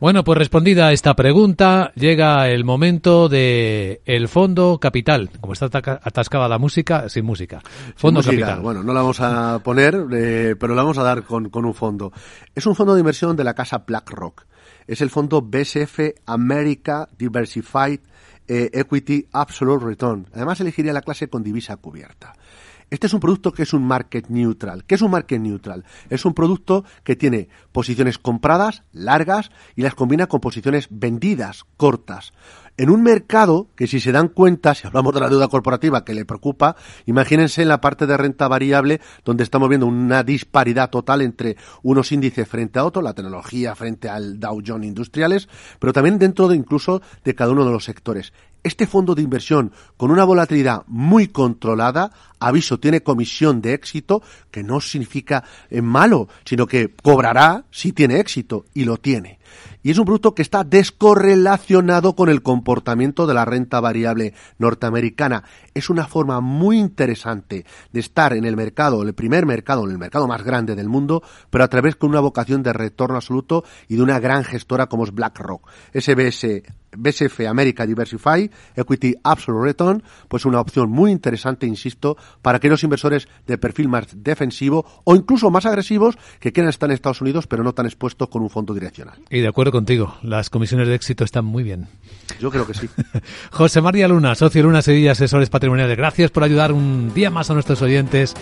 Bueno, pues respondida esta pregunta, llega el momento de el Fondo Capital. Como está atascada la música, sin música. Fondo Capital. Bueno, no la vamos a poner, eh, pero la vamos a dar con, con un fondo. Es un fondo de inversión de la casa BlackRock. Es el fondo BSF America Diversified eh, Equity Absolute Return. Además, elegiría la clase con divisa cubierta. Este es un producto que es un market neutral. ¿Qué es un market neutral? Es un producto que tiene posiciones compradas, largas, y las combina con posiciones vendidas, cortas. En un mercado que si se dan cuenta, si hablamos de la deuda corporativa que le preocupa, imagínense en la parte de renta variable donde estamos viendo una disparidad total entre unos índices frente a otros, la tecnología frente al Dow Jones industriales, pero también dentro de incluso de cada uno de los sectores. Este fondo de inversión con una volatilidad muy controlada, aviso, tiene comisión de éxito, que no significa eh, malo, sino que cobrará si tiene éxito, y lo tiene. Y es un producto que está descorrelacionado con el comportamiento de la renta variable norteamericana. Es una forma muy interesante de estar en el mercado, en el primer mercado, en el mercado más grande del mundo, pero a través con una vocación de retorno absoluto y de una gran gestora como es BlackRock. SBS BSF America Diversify Equity Absolute Return, pues una opción muy interesante, insisto, para aquellos inversores de perfil más defensivo o incluso más agresivos que quieran estar en Estados Unidos pero no tan expuestos con un fondo direccional. Y de acuerdo contigo, las comisiones de éxito están muy bien. Yo creo que sí. José María Luna, socio Luna Sevilla, asesores patrimoniales. Gracias por ayudar un día más a nuestros oyentes